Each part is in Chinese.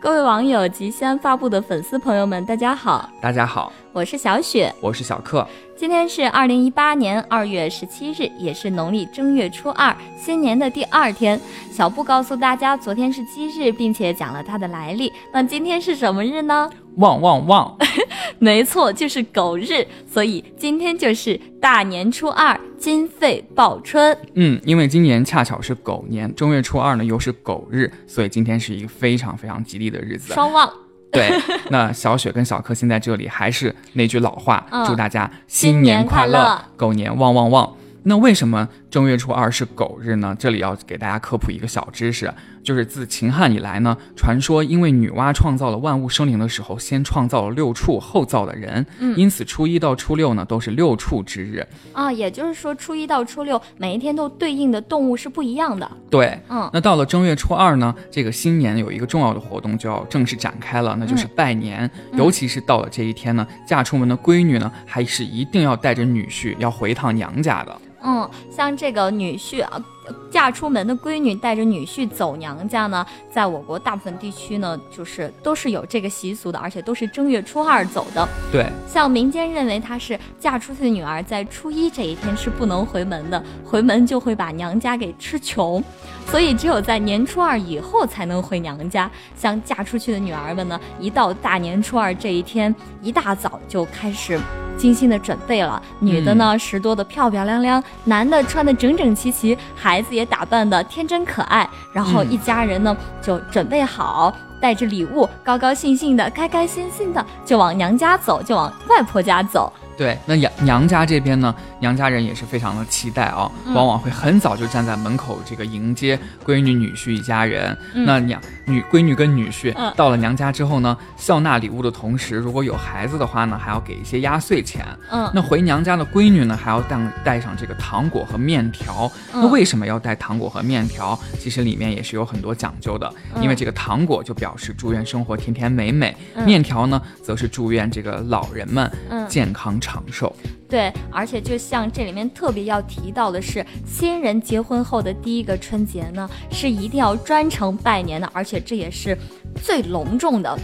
各位网友及西安发布的粉丝朋友们，大家好，大家好，我是小雪，我是小克。今天是二零一八年二月十七日，也是农历正月初二，新年的第二天。小布告诉大家，昨天是鸡日，并且讲了它的来历。那今天是什么日呢？旺旺旺！没错，就是狗日。所以今天就是大年初二，金沸报春。嗯，因为今年恰巧是狗年，正月初二呢又是狗日，所以今天是一个非常非常吉利的日子。双旺。对，那小雪跟小柯现在这里还是那句老话，祝大家新年快乐，狗年旺旺旺。那为什么正月初二是狗日呢？这里要给大家科普一个小知识。就是自秦汉以来呢，传说因为女娲创造了万物生灵的时候，先创造了六畜，后造了人，嗯，因此初一到初六呢都是六畜之日啊。也就是说，初一到初六每一天都对应的动物是不一样的。对，嗯，那到了正月初二呢，这个新年有一个重要的活动就要正式展开了，那就是拜年。尤其是到了这一天呢，嫁出门的闺女呢，还是一定要带着女婿要回趟娘家的。嗯，像这个女婿啊。嫁出门的闺女带着女婿走娘家呢，在我国大部分地区呢，就是都是有这个习俗的，而且都是正月初二走的。对，像民间认为她是嫁出去的女儿，在初一这一天是不能回门的，回门就会把娘家给吃穷，所以只有在年初二以后才能回娘家。像嫁出去的女儿们呢，一到大年初二这一天，一大早就开始。精心的准备了，女的呢拾掇的漂漂亮亮，男的穿的整整齐齐，孩子也打扮的天真可爱，然后一家人呢就准备好，带着礼物，高高兴兴的，开开心心的就往娘家走，就往外婆家走。对，那娘娘家这边呢，娘家人也是非常的期待啊，往往会很早就站在门口这个迎接闺女女婿一家人。那娘女闺女跟女婿到了娘家之后呢，笑纳礼物的同时，如果有孩子的话呢，还要给一些压岁钱。嗯，那回娘家的闺女呢，还要带带上这个糖果和面条。那为什么要带糖果和面条？其实里面也是有很多讲究的，因为这个糖果就表示祝愿生活甜甜美美，面条呢，则是祝愿这个老人们健康长。长寿，对，而且就像这里面特别要提到的是，新人结婚后的第一个春节呢，是一定要专程拜年的，而且这也是最隆重的。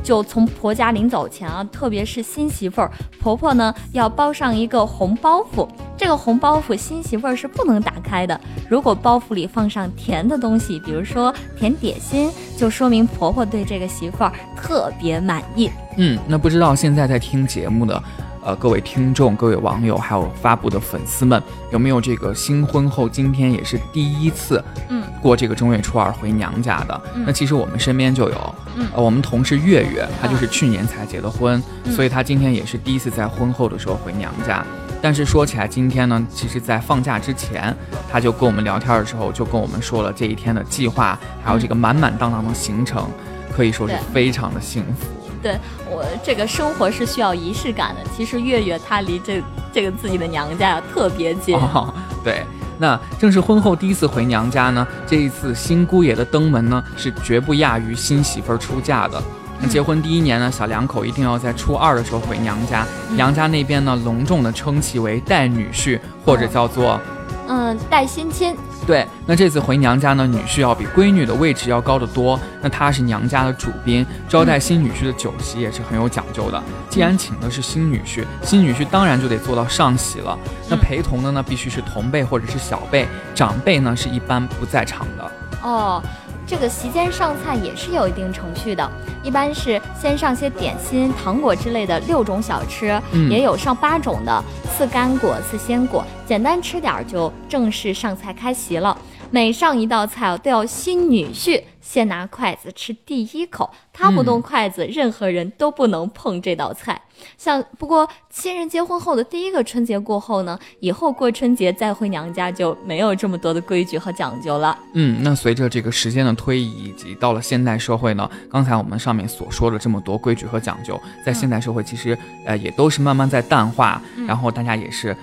就从婆家临走前啊，特别是新媳妇儿，婆婆呢要包上一个红包袱，这个红包袱新媳妇儿是不能打开的。如果包袱里放上甜的东西，比如说甜点心，就说明婆婆对这个媳妇儿特别满意。嗯，那不知道现在在听节目的。呃，各位听众、各位网友，还有发布的粉丝们，有没有这个新婚后今天也是第一次，嗯，过这个正月初二回娘家的？那其实我们身边就有，嗯，呃，我们同事月月，她就是去年才结的婚，所以她今天也是第一次在婚后的时候回娘家。但是说起来，今天呢，其实在放假之前，她就跟我们聊天的时候，就跟我们说了这一天的计划，还有这个满满当当的行程，可以说是非常的幸福。对我这个生活是需要仪式感的。其实月月她离这这个自己的娘家呀特别近。哦，对，那正是婚后第一次回娘家呢。这一次新姑爷的登门呢，是绝不亚于新媳妇儿出嫁的。那结婚第一年呢，小两口一定要在初二的时候回娘家。娘家那边呢，隆重的称其为带女婿，或者叫做嗯带新亲。对，那这次回娘家呢，女婿要比闺女的位置要高得多。那他是娘家的主宾，招待新女婿的酒席也是很有讲究的。既然请的是新女婿，新女婿当然就得做到上席了。那陪同的呢，必须是同辈或者是小辈，长辈呢是一般不在场的。哦。这个席间上菜也是有一定程序的，一般是先上些点心、糖果之类的六种小吃，也有上八种的，赐干果、赐鲜果，简单吃点就正式上菜开席了。每上一道菜都要新女婿先拿筷子吃第一口，他不动筷子，任何人都不能碰这道菜。像不过新人结婚后的第一个春节过后呢，以后过春节再回娘家就没有这么多的规矩和讲究了。嗯，那随着这个时间的推移，以及到了现代社会呢，刚才我们上面所说的这么多规矩和讲究，在现代社会其实呃也都是慢慢在淡化，然后大家也是，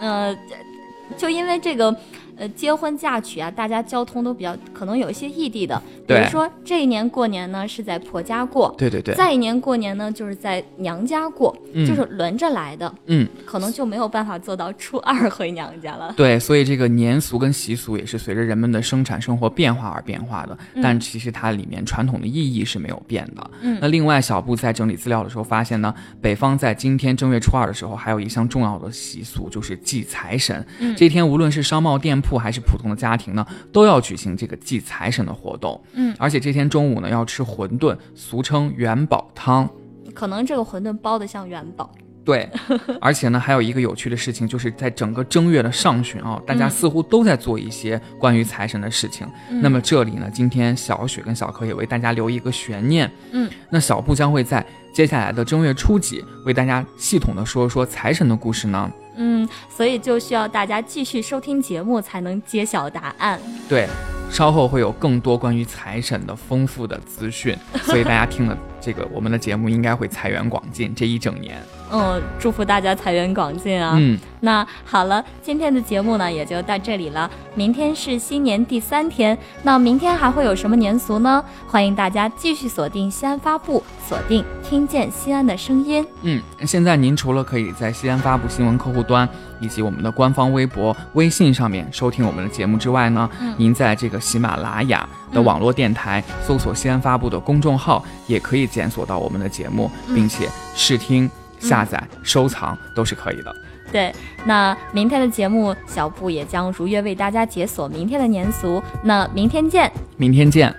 呃，就因为这个。呃结婚嫁娶啊，大家交通都比较可能有一些异地的，比如说这一年过年呢是在婆家过，对对对，再一年过年呢就是在娘家过，嗯。就是轮着来的，嗯，可能就没有办法做到初二回娘家了。对，所以这个年俗跟习俗也是随着人们的生产生活变化而变化的，但其实它里面传统的意义是没有变的。嗯。那另外小布在整理资料的时候发现呢，北方在今天正月初二的时候，还有一项重要的习俗，就是祭财神。嗯。这天无论是商贸店铺还是普通的家庭呢，都要举行这个祭财神的活动。嗯，而且这天中午呢要吃馄饨，俗称元宝汤。可能这个馄饨包的像元宝，对，而且呢，还有一个有趣的事情，就是在整个正月的上旬啊，大家嗯似乎都在做一些关于财神的事情。嗯那么这里呢，今天小雪跟小柯也为大家留一个悬念。嗯，那小布将会在接下来的正月初几为大家系统的说说财神的故事呢？嗯，所以就需要大家继续收听节目才能揭晓答案。对，稍后会有更多关于财神的丰富的资讯，所以大家听了这个我们的节目，应该会财源广进这一整年。嗯，祝福大家财源广进啊！嗯，那好了，今天的节目呢也就到这里了。明天是新年第三天，那明天还会有什么年俗呢？欢迎大家继续锁定西安发布，锁定听见西安的声音。嗯，现在您除了可以在西安发布新闻客户端以及我们的官方微博、微信上面收听我们的节目之外呢，嗯您在这个喜马拉雅的网络电台、搜索西安发布的公众号，也可以检索到我们的节目，嗯并且试听、下载、收藏都是可以的。对，那明天的节目，小布也将如约为大家解锁明天的年俗。那明天见。明天见。